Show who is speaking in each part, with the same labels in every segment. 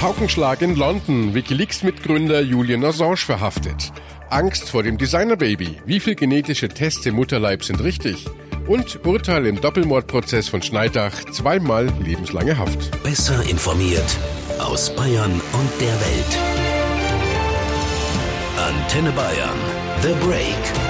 Speaker 1: Paukenschlag in London. Wikileaks-Mitgründer Julian Assange verhaftet. Angst vor dem Designerbaby. Wie viel genetische Tests im Mutterleib sind richtig? Und Urteil im Doppelmordprozess von Schneidach. Zweimal lebenslange Haft.
Speaker 2: Besser informiert aus Bayern und der Welt. Antenne Bayern. The Break.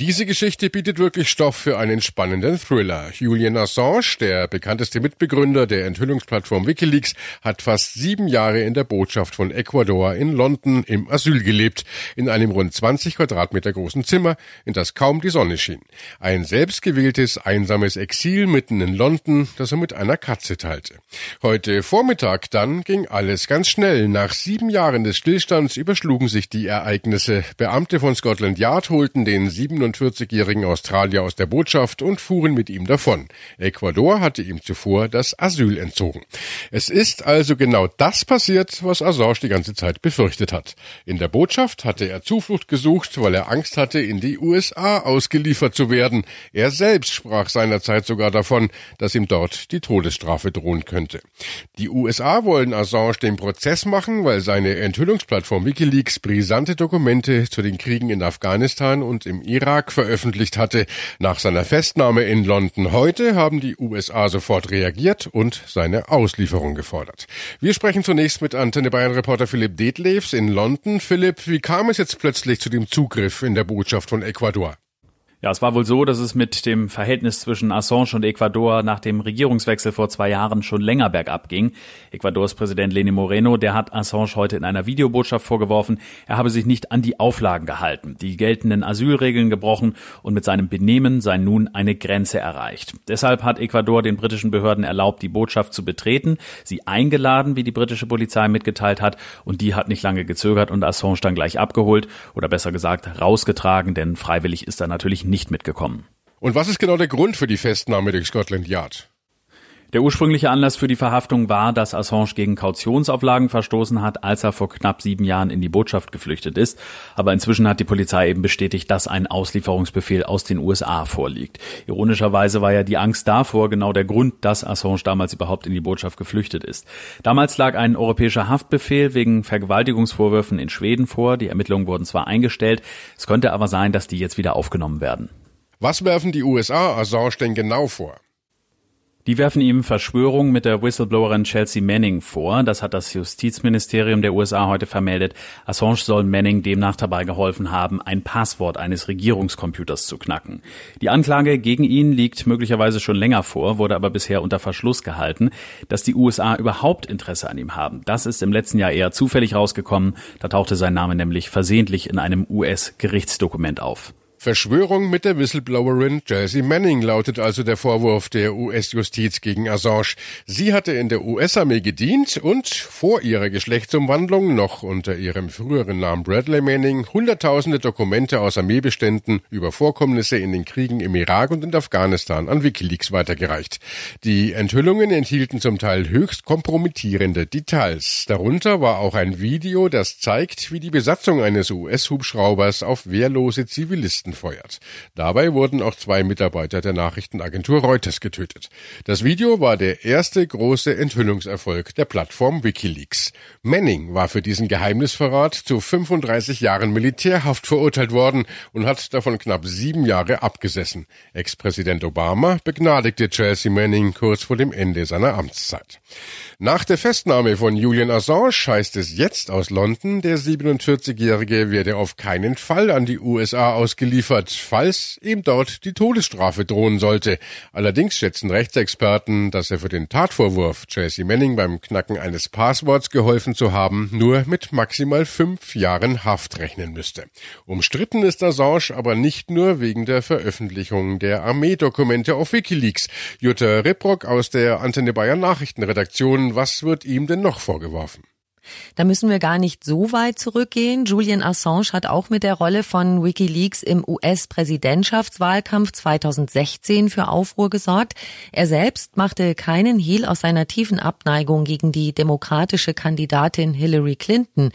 Speaker 1: Diese Geschichte bietet wirklich Stoff für einen spannenden Thriller. Julian Assange, der bekannteste Mitbegründer der Enthüllungsplattform Wikileaks, hat fast sieben Jahre in der Botschaft von Ecuador in London im Asyl gelebt, in einem rund 20 Quadratmeter großen Zimmer, in das kaum die Sonne schien. Ein selbstgewähltes, einsames Exil mitten in London, das er mit einer Katze teilte. Heute Vormittag dann ging alles ganz schnell. Nach sieben Jahren des Stillstands überschlugen sich die Ereignisse. Beamte von Scotland Yard holten den 47-jährigen Australier aus der Botschaft und fuhren mit ihm davon. Ecuador hatte ihm zuvor das Asyl entzogen. Es ist also genau das passiert, was Assange die ganze Zeit befürchtet hat. In der Botschaft hatte er Zuflucht gesucht, weil er Angst hatte, in die USA ausgeliefert zu werden. Er selbst sprach seinerzeit sogar davon, dass ihm dort die Todesstrafe drohen könnte. Die USA wollen Assange den Prozess machen, weil seine Enthüllungsplattform Wikileaks brisante Dokumente zu den Kriegen in Afghanistan und im Irak Irak veröffentlicht hatte, nach seiner Festnahme in London. Heute haben die USA sofort reagiert und seine Auslieferung gefordert. Wir sprechen zunächst mit Antenne Bayern Reporter Philipp Detlefs in London. Philipp, wie kam es jetzt plötzlich zu dem Zugriff in der Botschaft von Ecuador?
Speaker 3: Ja, es war wohl so, dass es mit dem Verhältnis zwischen Assange und Ecuador nach dem Regierungswechsel vor zwei Jahren schon länger bergab ging. Ecuadors Präsident Lenin Moreno, der hat Assange heute in einer Videobotschaft vorgeworfen, er habe sich nicht an die Auflagen gehalten, die geltenden Asylregeln gebrochen und mit seinem Benehmen sei nun eine Grenze erreicht. Deshalb hat Ecuador den britischen Behörden erlaubt, die Botschaft zu betreten, sie eingeladen, wie die britische Polizei mitgeteilt hat, und die hat nicht lange gezögert und Assange dann gleich abgeholt oder besser gesagt rausgetragen, denn freiwillig ist er natürlich nicht mitgekommen.
Speaker 1: Und was ist genau der Grund für die Festnahme durch Scotland Yard?
Speaker 3: Der ursprüngliche Anlass für die Verhaftung war, dass Assange gegen Kautionsauflagen verstoßen hat, als er vor knapp sieben Jahren in die Botschaft geflüchtet ist. Aber inzwischen hat die Polizei eben bestätigt, dass ein Auslieferungsbefehl aus den USA vorliegt. Ironischerweise war ja die Angst davor genau der Grund, dass Assange damals überhaupt in die Botschaft geflüchtet ist. Damals lag ein europäischer Haftbefehl wegen Vergewaltigungsvorwürfen in Schweden vor. Die Ermittlungen wurden zwar eingestellt, es könnte aber sein, dass die jetzt wieder aufgenommen werden.
Speaker 1: Was werfen die USA Assange denn genau vor?
Speaker 3: Die werfen ihm Verschwörung mit der Whistleblowerin Chelsea Manning vor. Das hat das Justizministerium der USA heute vermeldet. Assange soll Manning demnach dabei geholfen haben, ein Passwort eines Regierungscomputers zu knacken. Die Anklage gegen ihn liegt möglicherweise schon länger vor, wurde aber bisher unter Verschluss gehalten. Dass die USA überhaupt Interesse an ihm haben, das ist im letzten Jahr eher zufällig rausgekommen. Da tauchte sein Name nämlich versehentlich in einem US-Gerichtsdokument auf.
Speaker 1: Verschwörung mit der Whistleblowerin Chelsea Manning lautet also der Vorwurf der US-Justiz gegen Assange. Sie hatte in der US-Armee gedient und vor ihrer Geschlechtsumwandlung noch unter ihrem früheren Namen Bradley Manning hunderttausende Dokumente aus Armeebeständen über Vorkommnisse in den Kriegen im Irak und in Afghanistan an Wikileaks weitergereicht. Die Enthüllungen enthielten zum Teil höchst kompromittierende Details. Darunter war auch ein Video, das zeigt, wie die Besatzung eines US-Hubschraubers auf wehrlose Zivilisten Nachrichten feuert. Dabei wurden auch zwei Mitarbeiter der Nachrichtenagentur Reuters getötet. Das Video war der erste große Enthüllungserfolg der Plattform Wikileaks. Manning war für diesen Geheimnisverrat zu 35 Jahren Militärhaft verurteilt worden und hat davon knapp sieben Jahre abgesessen. Ex-Präsident Obama begnadigte Chelsea Manning kurz vor dem Ende seiner Amtszeit. Nach der Festnahme von Julian Assange heißt es jetzt aus London, der 47-Jährige werde auf keinen Fall an die USA ausgeliefert geliefert, falls ihm dort die Todesstrafe drohen sollte. Allerdings schätzen Rechtsexperten, dass er für den Tatvorwurf, Chelsea Manning beim Knacken eines Passworts geholfen zu haben, nur mit maximal fünf Jahren Haft rechnen müsste. Umstritten ist Assange aber nicht nur wegen der Veröffentlichung der Armeedokumente auf Wikileaks. Jutta Ripprock aus der Antenne Bayern Nachrichtenredaktion, was wird ihm denn noch vorgeworfen?
Speaker 4: Da müssen wir gar nicht so weit zurückgehen. Julian Assange hat auch mit der Rolle von Wikileaks im US-Präsidentschaftswahlkampf 2016 für Aufruhr gesorgt. Er selbst machte keinen Hehl aus seiner tiefen Abneigung gegen die demokratische Kandidatin Hillary Clinton.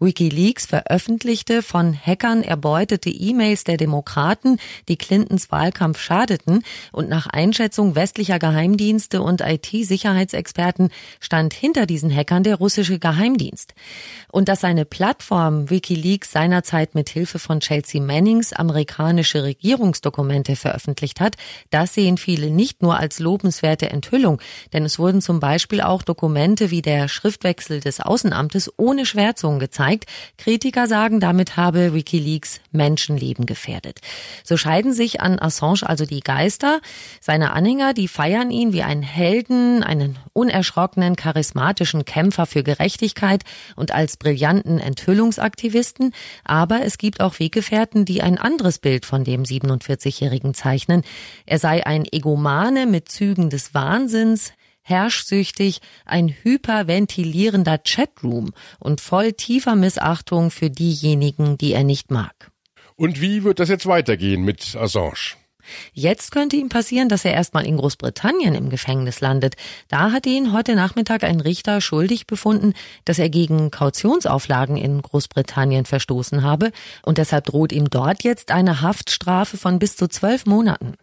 Speaker 4: Wikileaks veröffentlichte von Hackern erbeutete E-Mails der Demokraten, die Clintons Wahlkampf schadeten, und nach Einschätzung westlicher Geheimdienste und IT-Sicherheitsexperten stand hinter diesen Hackern der russische Geheimdienst. Und dass seine Plattform Wikileaks seinerzeit mit Hilfe von Chelsea Mannings amerikanische Regierungsdokumente veröffentlicht hat, das sehen viele nicht nur als lobenswerte Enthüllung, denn es wurden zum Beispiel auch Dokumente wie der Schriftwechsel des Außenamtes ohne Schwärzungen gezeigt. Kritiker sagen, damit habe Wikileaks Menschenleben gefährdet. So scheiden sich an Assange also die Geister. Seine Anhänger, die feiern ihn wie einen Helden, einen unerschrockenen, charismatischen Kämpfer für Gerechtigkeit und als brillanten Enthüllungsaktivisten. Aber es gibt auch Weggefährten, die ein anderes Bild von dem 47-Jährigen zeichnen. Er sei ein Egomane mit Zügen des Wahnsinns, herrschsüchtig, ein hyperventilierender Chatroom und voll tiefer Missachtung für diejenigen, die er nicht mag.
Speaker 1: Und wie wird das jetzt weitergehen mit Assange?
Speaker 4: Jetzt könnte ihm passieren, dass er erstmal in Großbritannien im Gefängnis landet. Da hat ihn heute Nachmittag ein Richter schuldig befunden, dass er gegen Kautionsauflagen in Großbritannien verstoßen habe und deshalb droht ihm dort jetzt eine Haftstrafe von bis zu zwölf Monaten.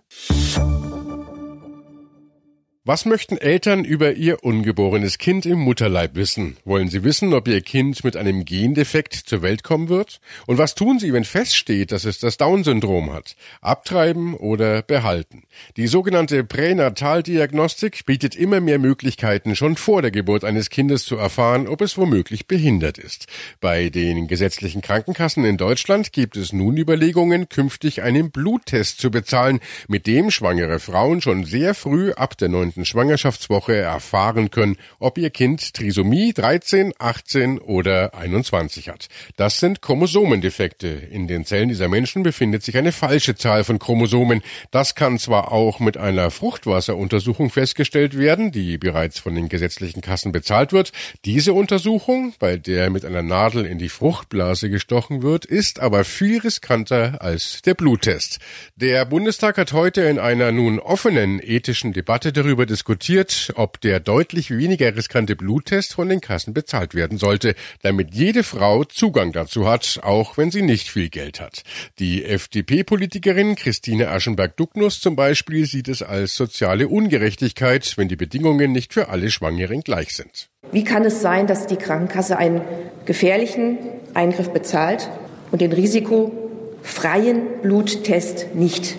Speaker 1: Was möchten Eltern über ihr ungeborenes Kind im Mutterleib wissen? Wollen sie wissen, ob ihr Kind mit einem Gendefekt zur Welt kommen wird? Und was tun sie, wenn feststeht, dass es das Down-Syndrom hat? Abtreiben oder behalten? Die sogenannte Pränataldiagnostik bietet immer mehr Möglichkeiten, schon vor der Geburt eines Kindes zu erfahren, ob es womöglich behindert ist. Bei den gesetzlichen Krankenkassen in Deutschland gibt es nun Überlegungen, künftig einen Bluttest zu bezahlen, mit dem schwangere Frauen schon sehr früh ab der 9 neunten Schwangerschaftswoche erfahren können, ob ihr Kind Trisomie 13, 18 oder 21 hat. Das sind Chromosomendefekte. In den Zellen dieser Menschen befindet sich eine falsche Zahl von Chromosomen. Das kann zwar auch mit einer Fruchtwasseruntersuchung festgestellt werden, die bereits von den gesetzlichen Kassen bezahlt wird. Diese Untersuchung, bei der mit einer Nadel in die Fruchtblase gestochen wird, ist aber viel riskanter als der Bluttest. Der Bundestag hat heute in einer nun offenen ethischen Debatte darüber darüber diskutiert, ob der deutlich weniger riskante Bluttest von den Kassen bezahlt werden sollte, damit jede Frau Zugang dazu hat, auch wenn sie nicht viel Geld hat. Die FDP-Politikerin Christine Aschenberg-Ducknuss zum Beispiel sieht es als soziale Ungerechtigkeit, wenn die Bedingungen nicht für alle Schwangeren gleich sind.
Speaker 5: Wie kann es sein, dass die Krankenkasse einen gefährlichen Eingriff bezahlt und den risikofreien Bluttest nicht?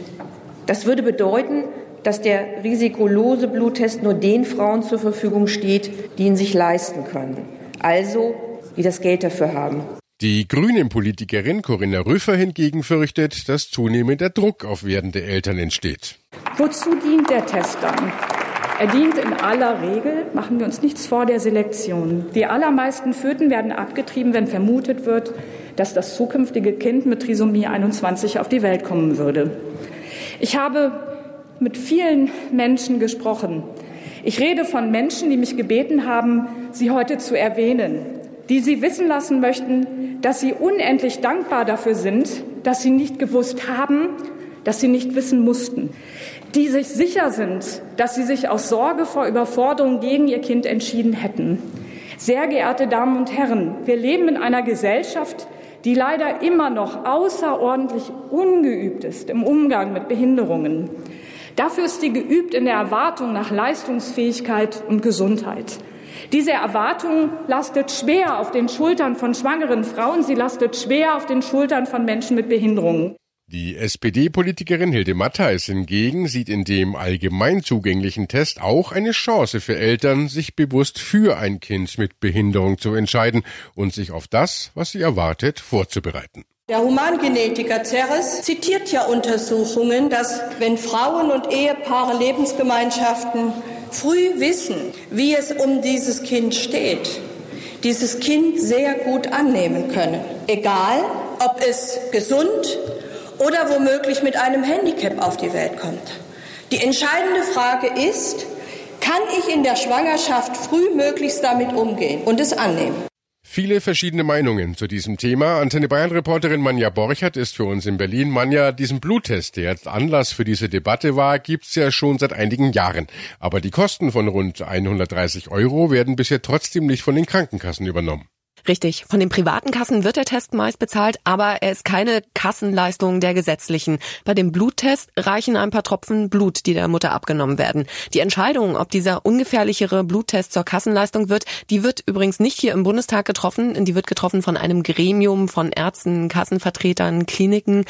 Speaker 5: Das würde bedeuten, dass der risikolose Bluttest nur den Frauen zur Verfügung steht, die ihn sich leisten können. Also, die das Geld dafür haben.
Speaker 1: Die Grünen-Politikerin Corinna Rüffer hingegen fürchtet, dass zunehmender Druck auf werdende Eltern entsteht.
Speaker 6: Wozu dient der Test dann? Er dient in aller Regel, machen wir uns nichts vor, der Selektion. Die allermeisten Föten werden abgetrieben, wenn vermutet wird, dass das zukünftige Kind mit Trisomie 21 auf die Welt kommen würde. Ich habe mit vielen Menschen gesprochen. Ich rede von Menschen, die mich gebeten haben, sie heute zu erwähnen, die sie wissen lassen möchten, dass sie unendlich dankbar dafür sind, dass sie nicht gewusst haben, dass sie nicht wissen mussten, die sich sicher sind, dass sie sich aus Sorge vor Überforderung gegen ihr Kind entschieden hätten. Sehr geehrte Damen und Herren, wir leben in einer Gesellschaft, die leider immer noch außerordentlich ungeübt ist im Umgang mit Behinderungen. Dafür ist sie geübt in der Erwartung nach Leistungsfähigkeit und Gesundheit. Diese Erwartung lastet schwer auf den Schultern von schwangeren Frauen, sie lastet schwer auf den Schultern von Menschen mit Behinderungen.
Speaker 1: Die SPD-Politikerin Hilde Mattheis hingegen sieht in dem allgemein zugänglichen Test auch eine Chance für Eltern, sich bewusst für ein Kind mit Behinderung zu entscheiden und sich auf das, was sie erwartet, vorzubereiten.
Speaker 7: Der Humangenetiker Ceres zitiert ja Untersuchungen, dass wenn Frauen und Ehepaare Lebensgemeinschaften früh wissen, wie es um dieses Kind steht, dieses Kind sehr gut annehmen können. Egal, ob es gesund oder womöglich mit einem Handicap auf die Welt kommt. Die entscheidende Frage ist, kann ich in der Schwangerschaft frühmöglichst damit umgehen und es annehmen?
Speaker 1: Viele verschiedene Meinungen zu diesem Thema. Antenne Bayern Reporterin Manja Borchert ist für uns in Berlin. Manja, diesen Bluttest, der jetzt Anlass für diese Debatte war, gibt's ja schon seit einigen Jahren. Aber die Kosten von rund 130 Euro werden bisher trotzdem nicht von den Krankenkassen übernommen.
Speaker 8: Richtig. Von den privaten Kassen wird der Test meist bezahlt, aber er ist keine Kassenleistung der gesetzlichen. Bei dem Bluttest reichen ein paar Tropfen Blut, die der Mutter abgenommen werden. Die Entscheidung, ob dieser ungefährlichere Bluttest zur Kassenleistung wird, die wird übrigens nicht hier im Bundestag getroffen. Die wird getroffen von einem Gremium von Ärzten, Kassenvertretern, Kliniken.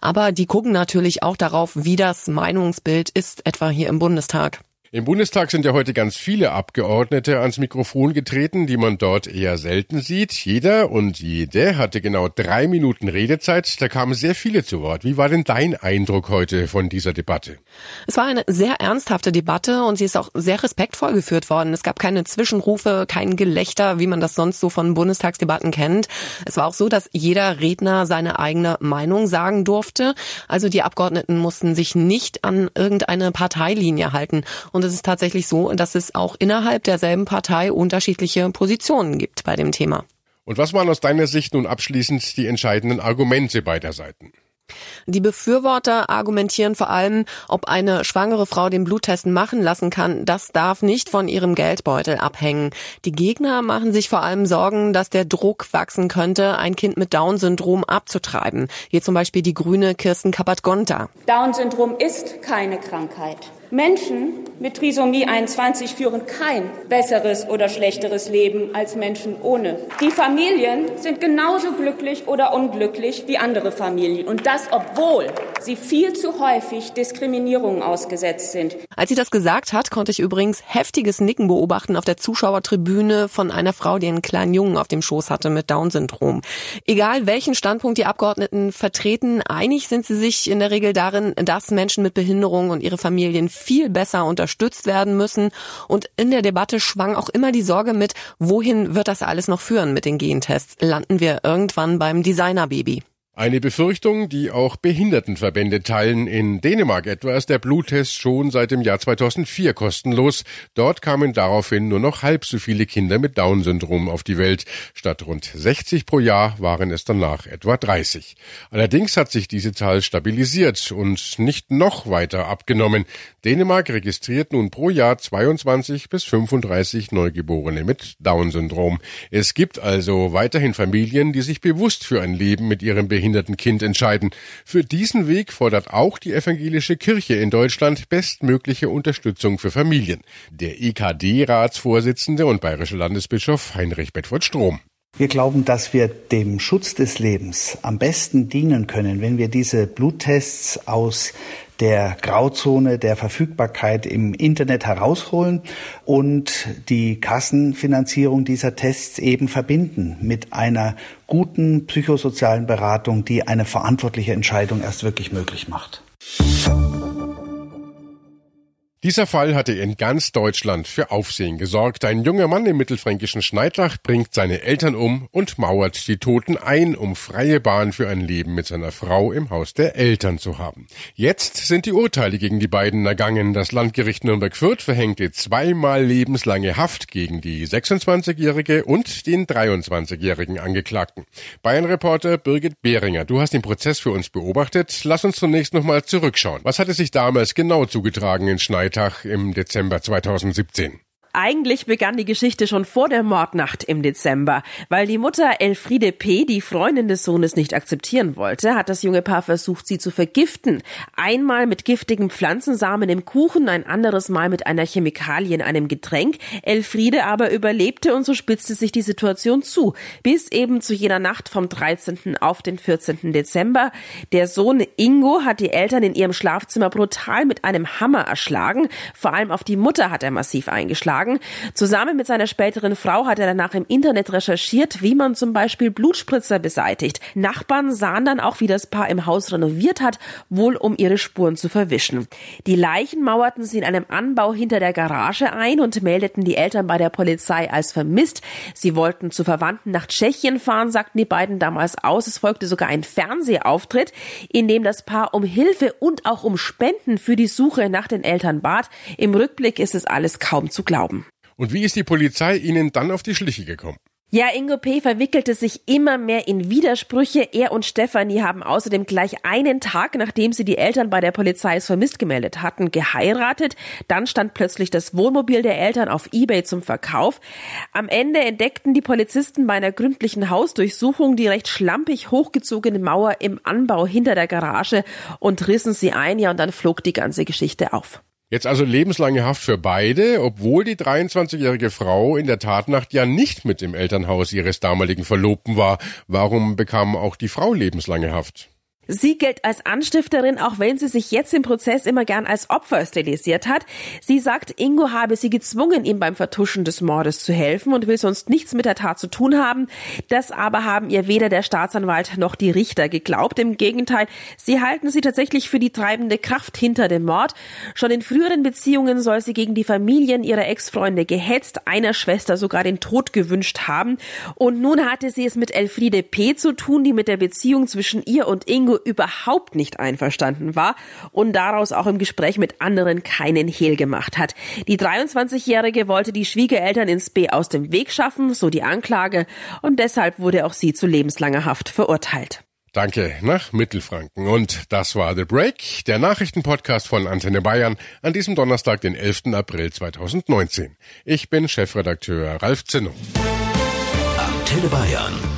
Speaker 8: Aber die gucken natürlich auch darauf, wie das Meinungsbild ist, etwa hier im Bundestag.
Speaker 1: Im Bundestag sind ja heute ganz viele Abgeordnete ans Mikrofon getreten, die man dort eher selten sieht. Jeder und jede hatte genau drei Minuten Redezeit. Da kamen sehr viele zu Wort. Wie war denn dein Eindruck heute von dieser Debatte?
Speaker 8: Es war eine sehr ernsthafte Debatte und sie ist auch sehr respektvoll geführt worden. Es gab keine Zwischenrufe, kein Gelächter, wie man das sonst so von Bundestagsdebatten kennt. Es war auch so, dass jeder Redner seine eigene Meinung sagen durfte. Also die Abgeordneten mussten sich nicht an irgendeine Parteilinie halten. Es ist tatsächlich so, dass es auch innerhalb derselben Partei unterschiedliche Positionen gibt bei dem Thema.
Speaker 1: Und was waren aus deiner Sicht nun abschließend die entscheidenden Argumente beider Seiten?
Speaker 8: Die Befürworter argumentieren vor allem, ob eine schwangere Frau den Bluttest machen lassen kann. Das darf nicht von ihrem Geldbeutel abhängen. Die Gegner machen sich vor allem Sorgen, dass der Druck wachsen könnte, ein Kind mit Down-Syndrom abzutreiben. Hier zum Beispiel die grüne Kirsten Kappert-Gonter.
Speaker 9: Down-Syndrom ist keine Krankheit. Menschen mit Trisomie 21 führen kein besseres oder schlechteres Leben als Menschen ohne. Die Familien sind genauso glücklich oder unglücklich wie andere Familien. Und das, obwohl sie viel zu häufig Diskriminierungen ausgesetzt sind.
Speaker 8: Als sie das gesagt hat, konnte ich übrigens heftiges Nicken beobachten auf der Zuschauertribüne von einer Frau, die einen kleinen Jungen auf dem Schoß hatte mit Down-Syndrom. Egal welchen Standpunkt die Abgeordneten vertreten, einig sind sie sich in der Regel darin, dass Menschen mit Behinderung und ihre Familien viel besser unterstützt werden müssen. Und in der Debatte schwang auch immer die Sorge mit, wohin wird das alles noch führen mit den Gentests? Landen wir irgendwann beim Designerbaby?
Speaker 1: Eine Befürchtung, die auch Behindertenverbände teilen. In Dänemark etwa ist der Bluttest schon seit dem Jahr 2004 kostenlos. Dort kamen daraufhin nur noch halb so viele Kinder mit Down-Syndrom auf die Welt. Statt rund 60 pro Jahr waren es danach etwa 30. Allerdings hat sich diese Zahl stabilisiert und nicht noch weiter abgenommen. Dänemark registriert nun pro Jahr 22 bis 35 Neugeborene mit Down-Syndrom. Es gibt also weiterhin Familien, die sich bewusst für ein Leben mit ihrem Behinderten behinderten Kind entscheiden. Für diesen Weg fordert auch die evangelische Kirche in Deutschland bestmögliche Unterstützung für Familien. Der EKD-Ratsvorsitzende und bayerische Landesbischof Heinrich Bedford Strom.
Speaker 10: Wir glauben, dass wir dem Schutz des Lebens am besten dienen können, wenn wir diese Bluttests aus der Grauzone der Verfügbarkeit im Internet herausholen und die Kassenfinanzierung dieser Tests eben verbinden mit einer guten psychosozialen Beratung, die eine verantwortliche Entscheidung erst wirklich möglich macht.
Speaker 1: Dieser Fall hatte in ganz Deutschland für Aufsehen gesorgt. Ein junger Mann im mittelfränkischen Schneidlach bringt seine Eltern um und mauert die Toten ein, um freie Bahn für ein Leben mit seiner Frau im Haus der Eltern zu haben. Jetzt sind die Urteile gegen die beiden ergangen. Das Landgericht Nürnberg-Fürth verhängte zweimal lebenslange Haft gegen die 26-jährige und den 23-jährigen Angeklagten. Bayern-Reporter Birgit Behringer, du hast den Prozess für uns beobachtet. Lass uns zunächst nochmal zurückschauen. Was hatte sich damals genau zugetragen in Schneidlach? Freitag im Dezember 2017.
Speaker 11: Eigentlich begann die Geschichte schon vor der Mordnacht im Dezember. Weil die Mutter Elfriede P. die Freundin des Sohnes nicht akzeptieren wollte, hat das junge Paar versucht, sie zu vergiften. Einmal mit giftigen Pflanzensamen im Kuchen, ein anderes Mal mit einer Chemikalie in einem Getränk. Elfriede aber überlebte und so spitzte sich die Situation zu. Bis eben zu jener Nacht vom 13. auf den 14. Dezember. Der Sohn Ingo hat die Eltern in ihrem Schlafzimmer brutal mit einem Hammer erschlagen. Vor allem auf die Mutter hat er massiv eingeschlagen geschlagen. Zusammen mit seiner späteren Frau hat er danach im Internet recherchiert, wie man zum Beispiel Blutspritzer beseitigt. Nachbarn sahen dann auch, wie das Paar im Haus renoviert hat, wohl um ihre Spuren zu verwischen. Die Leichen mauerten sie in einem Anbau hinter der Garage ein und meldeten die Eltern bei der Polizei als vermisst. Sie wollten zu Verwandten nach Tschechien fahren, sagten die beiden damals aus. Es folgte sogar ein Fernsehauftritt, in dem das Paar um Hilfe und auch um Spenden für die Suche nach den Eltern bat. Im Rückblick ist es alles kaum zu glauben.
Speaker 1: Und wie ist die Polizei Ihnen dann auf die Schliche gekommen?
Speaker 11: Ja, Ingo P. verwickelte sich immer mehr in Widersprüche. Er und Stefanie haben außerdem gleich einen Tag, nachdem sie die Eltern bei der Polizei als vermisst gemeldet hatten, geheiratet. Dann stand plötzlich das Wohnmobil der Eltern auf Ebay zum Verkauf. Am Ende entdeckten die Polizisten bei einer gründlichen Hausdurchsuchung die recht schlampig hochgezogene Mauer im Anbau hinter der Garage und rissen sie ein. Ja, und dann flog die ganze Geschichte auf.
Speaker 1: Jetzt also lebenslange Haft für beide, obwohl die 23-jährige Frau in der Tatnacht ja nicht mit im Elternhaus ihres damaligen Verlobten war. Warum bekam auch die Frau lebenslange Haft?
Speaker 11: Sie gilt als Anstifterin, auch wenn sie sich jetzt im Prozess immer gern als Opfer stilisiert hat. Sie sagt, Ingo habe sie gezwungen, ihm beim Vertuschen des Mordes zu helfen und will sonst nichts mit der Tat zu tun haben. Das aber haben ihr weder der Staatsanwalt noch die Richter geglaubt. Im Gegenteil, sie halten sie tatsächlich für die treibende Kraft hinter dem Mord. Schon in früheren Beziehungen soll sie gegen die Familien ihrer Ex-Freunde gehetzt, einer Schwester sogar den Tod gewünscht haben. Und nun hatte sie es mit Elfriede P. zu tun, die mit der Beziehung zwischen ihr und Ingo überhaupt nicht einverstanden war und daraus auch im Gespräch mit anderen keinen Hehl gemacht hat. Die 23-Jährige wollte die Schwiegereltern ins B aus dem Weg schaffen, so die Anklage, und deshalb wurde auch sie zu lebenslanger Haft verurteilt.
Speaker 1: Danke nach Mittelfranken. Und das war The Break, der Nachrichtenpodcast von Antenne Bayern an diesem Donnerstag, den 11. April 2019. Ich bin Chefredakteur Ralf Zinno.
Speaker 2: Antenne Bayern.